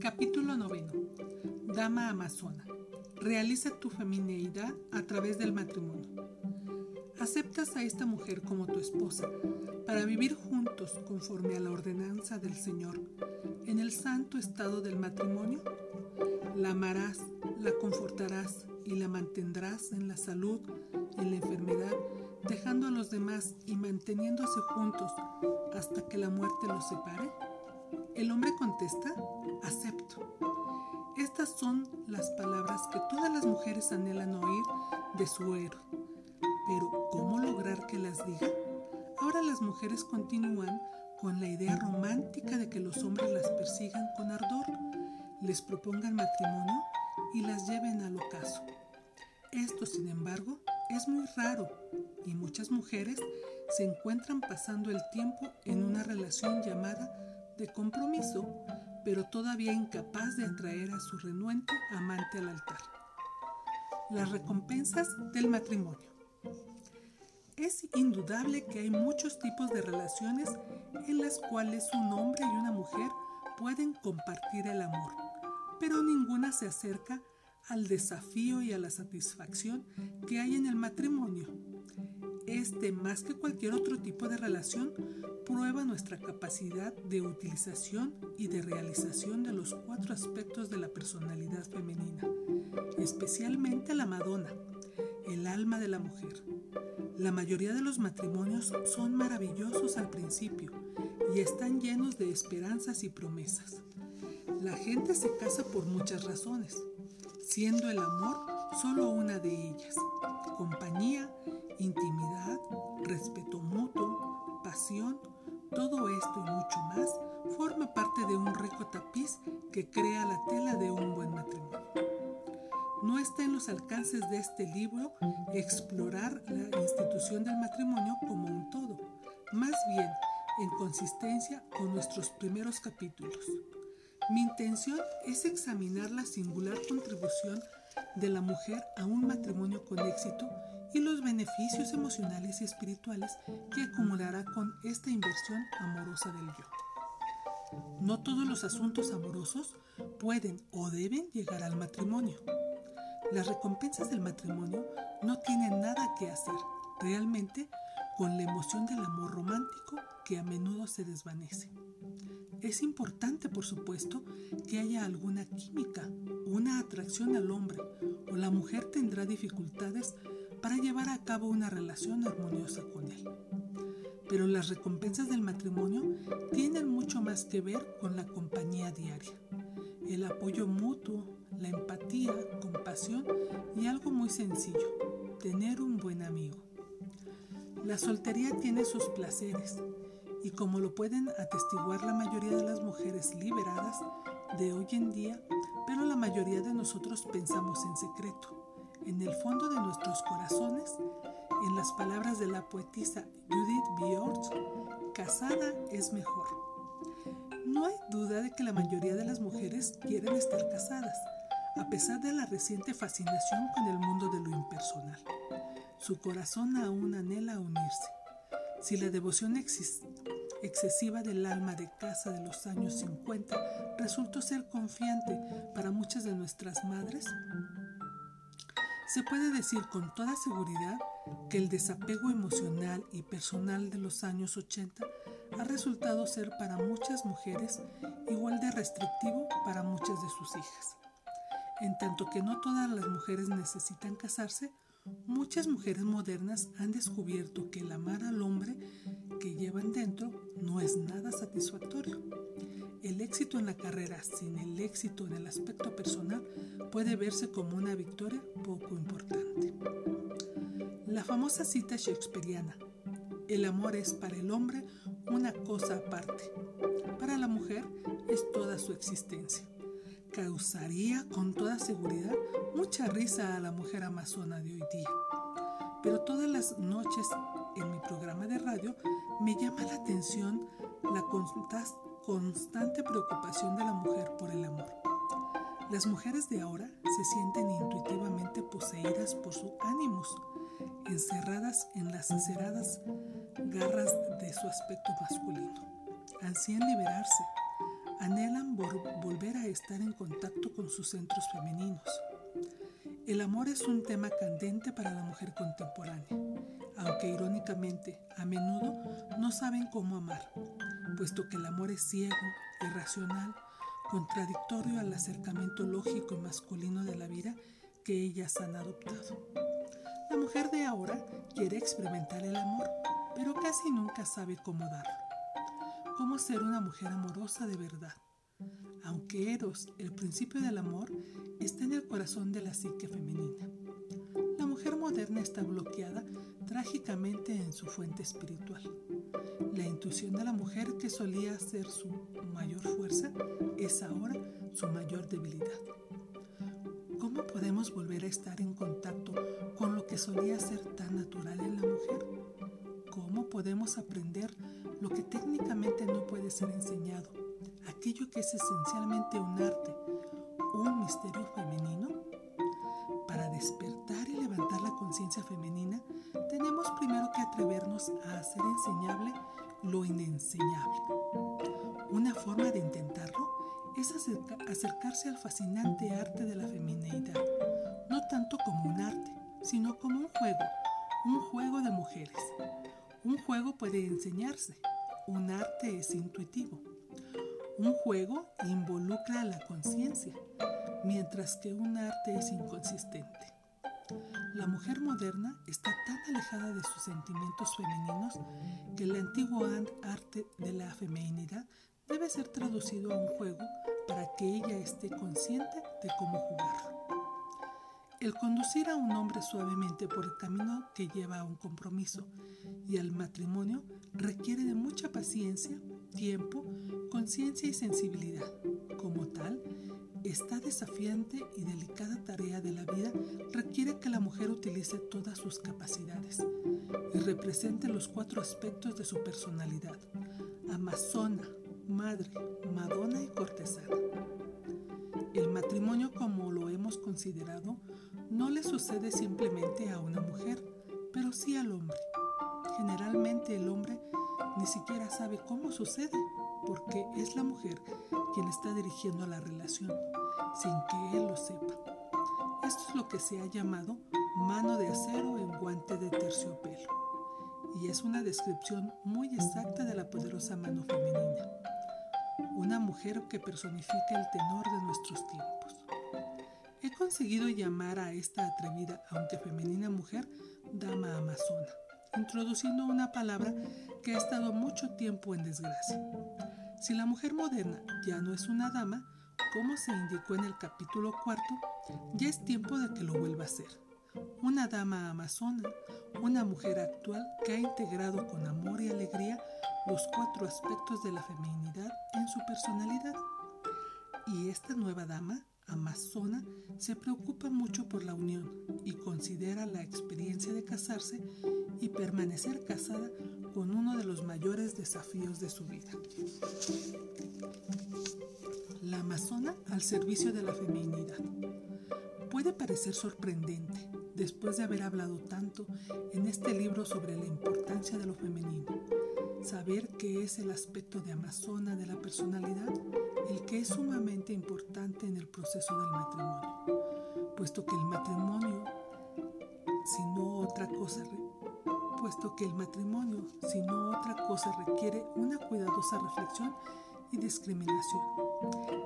Capítulo noveno. Dama Amazona. Realiza tu femineidad a través del matrimonio. ¿Aceptas a esta mujer como tu esposa para vivir juntos conforme a la ordenanza del Señor en el santo estado del matrimonio? La amarás, la confortarás y la mantendrás en la salud, en la enfermedad, dejando a los demás y manteniéndose juntos hasta que la muerte los separe. El hombre contesta, acepto. Estas son las palabras que todas las mujeres anhelan oír de su héroe. Pero, ¿cómo lograr que las diga? Ahora las mujeres continúan con la idea romántica de que los hombres las persigan con ardor, les propongan matrimonio y las lleven al ocaso. Esto, sin embargo, es muy raro y muchas mujeres se encuentran pasando el tiempo en una relación llamada de compromiso, pero todavía incapaz de atraer a su renuente amante al altar. Las recompensas del matrimonio. Es indudable que hay muchos tipos de relaciones en las cuales un hombre y una mujer pueden compartir el amor, pero ninguna se acerca al desafío y a la satisfacción que hay en el matrimonio. Este, más que cualquier otro tipo de relación, prueba nuestra capacidad de utilización y de realización de los cuatro aspectos de la personalidad femenina, especialmente la Madonna, el alma de la mujer. La mayoría de los matrimonios son maravillosos al principio y están llenos de esperanzas y promesas. La gente se casa por muchas razones, siendo el amor solo una de ellas. Compañía, intimidad, respeto mutuo, pasión, todo esto y mucho más forma parte de un rico tapiz que crea la tela de un buen matrimonio. No está en los alcances de este libro explorar la institución del matrimonio como un todo, más bien en consistencia con nuestros primeros capítulos. Mi intención es examinar la singular contribución de la mujer a un matrimonio con éxito y los beneficios emocionales y espirituales que acumulará con esta inversión amorosa del yo. No todos los asuntos amorosos pueden o deben llegar al matrimonio. Las recompensas del matrimonio no tienen nada que hacer realmente con la emoción del amor romántico que a menudo se desvanece. Es importante, por supuesto, que haya alguna química, una atracción al hombre, o la mujer tendrá dificultades para llevar a cabo una relación armoniosa con él. Pero las recompensas del matrimonio tienen mucho más que ver con la compañía diaria, el apoyo mutuo, la empatía, compasión y algo muy sencillo, tener un buen amigo. La soltería tiene sus placeres y como lo pueden atestiguar la mayoría de las mujeres liberadas de hoy en día, pero la mayoría de nosotros pensamos en secreto, en el fondo de nuestros corazones, en las palabras de la poetisa Judith Björk, casada es mejor. No hay duda de que la mayoría de las mujeres quieren estar casadas, a pesar de la reciente fascinación con el mundo de lo impersonal. Su corazón aún anhela unirse. Si la devoción excesiva del alma de casa de los años 50 resultó ser confiante para muchas de nuestras madres, se puede decir con toda seguridad que el desapego emocional y personal de los años 80 ha resultado ser para muchas mujeres igual de restrictivo para muchas de sus hijas. En tanto que no todas las mujeres necesitan casarse, muchas mujeres modernas han descubierto que el amar al hombre que llevan dentro no es nada satisfactorio. Éxito en la carrera sin el éxito en el aspecto personal puede verse como una victoria poco importante. La famosa cita shakespeariana, el amor es para el hombre una cosa aparte, para la mujer es toda su existencia causaría con toda seguridad mucha risa a la mujer amazona de hoy día. Pero todas las noches en mi programa de radio me llama la atención la constante preocupación de la mujer por el amor. Las mujeres de ahora se sienten intuitivamente poseídas por su ánimos, encerradas en las aceradas garras de su aspecto masculino. Ansían liberarse, anhelan volver a estar en contacto con sus centros femeninos. El amor es un tema candente para la mujer contemporánea, aunque irónicamente a menudo no saben cómo amar, puesto que el amor es ciego, irracional, contradictorio al acercamiento lógico y masculino de la vida que ellas han adoptado. La mujer de ahora quiere experimentar el amor, pero casi nunca sabe cómo darlo. Cómo ser una mujer amorosa de verdad. Aunque Eros, el principio del amor, está en el corazón de la psique femenina. La mujer moderna está bloqueada trágicamente en su fuente espiritual. La intuición de la mujer que solía ser su mayor fuerza es ahora su mayor debilidad. ¿Cómo podemos volver a estar en contacto con lo que solía ser tan natural en la mujer? ¿Cómo podemos aprender lo que técnicamente no puede ser enseñado? Aquello que es esencialmente un arte, un misterio femenino? Para despertar y levantar la conciencia femenina, tenemos primero que atrevernos a hacer enseñable lo inenseñable. Una forma de intentarlo es acercarse al fascinante arte de la femineidad, no tanto como un arte, sino como un juego, un juego de mujeres. Un juego puede enseñarse, un arte es intuitivo. Un juego involucra a la conciencia, mientras que un arte es inconsistente. La mujer moderna está tan alejada de sus sentimientos femeninos que el antiguo arte de la feminidad debe ser traducido a un juego para que ella esté consciente de cómo jugar. El conducir a un hombre suavemente por el camino que lleva a un compromiso y al matrimonio requiere de mucha paciencia, tiempo, conciencia y sensibilidad. Como tal, esta desafiante y delicada tarea de la vida requiere que la mujer utilice todas sus capacidades y represente los cuatro aspectos de su personalidad. Amazona, madre, madonna y cortesana. El matrimonio como lo hemos considerado no le sucede simplemente a una mujer, pero sí al hombre. Generalmente el hombre ni siquiera sabe cómo sucede, porque es la mujer quien está dirigiendo la relación, sin que él lo sepa. Esto es lo que se ha llamado mano de acero en guante de terciopelo, y es una descripción muy exacta de la poderosa mano femenina una mujer que personifica el tenor de nuestros tiempos. He conseguido llamar a esta atrevida, aunque femenina mujer, dama amazona, introduciendo una palabra que ha estado mucho tiempo en desgracia. Si la mujer moderna ya no es una dama, como se indicó en el capítulo cuarto, ya es tiempo de que lo vuelva a ser. Una dama amazona, una mujer actual que ha integrado con amor y alegría los cuatro aspectos de la feminidad en su personalidad. Y esta nueva dama, amazona, se preocupa mucho por la unión y considera la experiencia de casarse y permanecer casada con uno de los mayores desafíos de su vida. La amazona al servicio de la feminidad. Puede parecer sorprendente después de haber hablado tanto en este libro sobre la importancia de lo femenino Saber qué es el aspecto de Amazona de la personalidad, el que es sumamente importante en el proceso del matrimonio, puesto que el matrimonio, si no otra cosa, puesto que el matrimonio, si no otra cosa, requiere una cuidadosa reflexión y discriminación.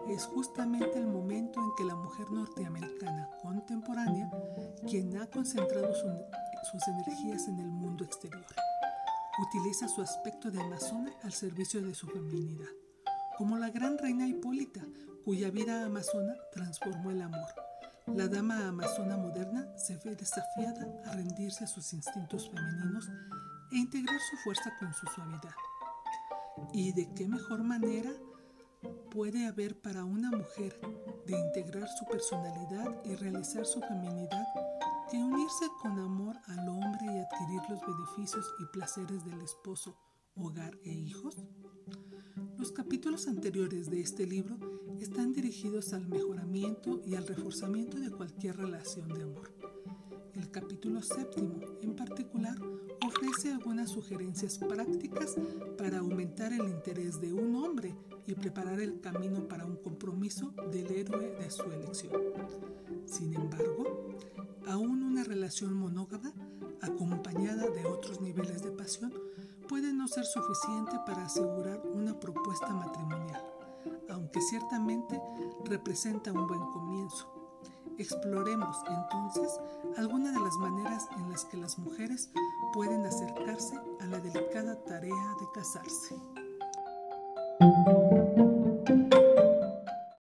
Es justamente el momento en que la mujer norteamericana contemporánea quien ha concentrado sus energías en el mundo exterior utiliza su aspecto de amazona al servicio de su feminidad, como la gran reina Hipólita, cuya vida amazona transformó el amor. La dama amazona moderna se ve desafiada a rendirse a sus instintos femeninos e integrar su fuerza con su suavidad. ¿Y de qué mejor manera puede haber para una mujer de integrar su personalidad y realizar su feminidad que unirse con amor al hombre y adquirir los beneficios y placeres del esposo, hogar e hijos? Los capítulos anteriores de este libro están dirigidos al mejoramiento y al reforzamiento de cualquier relación de amor. El capítulo séptimo, en particular, ofrece algunas sugerencias prácticas para aumentar el interés de un hombre y preparar el camino para un compromiso del héroe de su elección. Sin embargo, aún una relación monógama, acompañada de otros niveles de pasión, puede no ser suficiente para asegurar una propuesta matrimonial, aunque ciertamente representa un buen comienzo. Exploremos entonces algunas de las maneras en las que las mujeres pueden acercarse a la delicada tarea de casarse.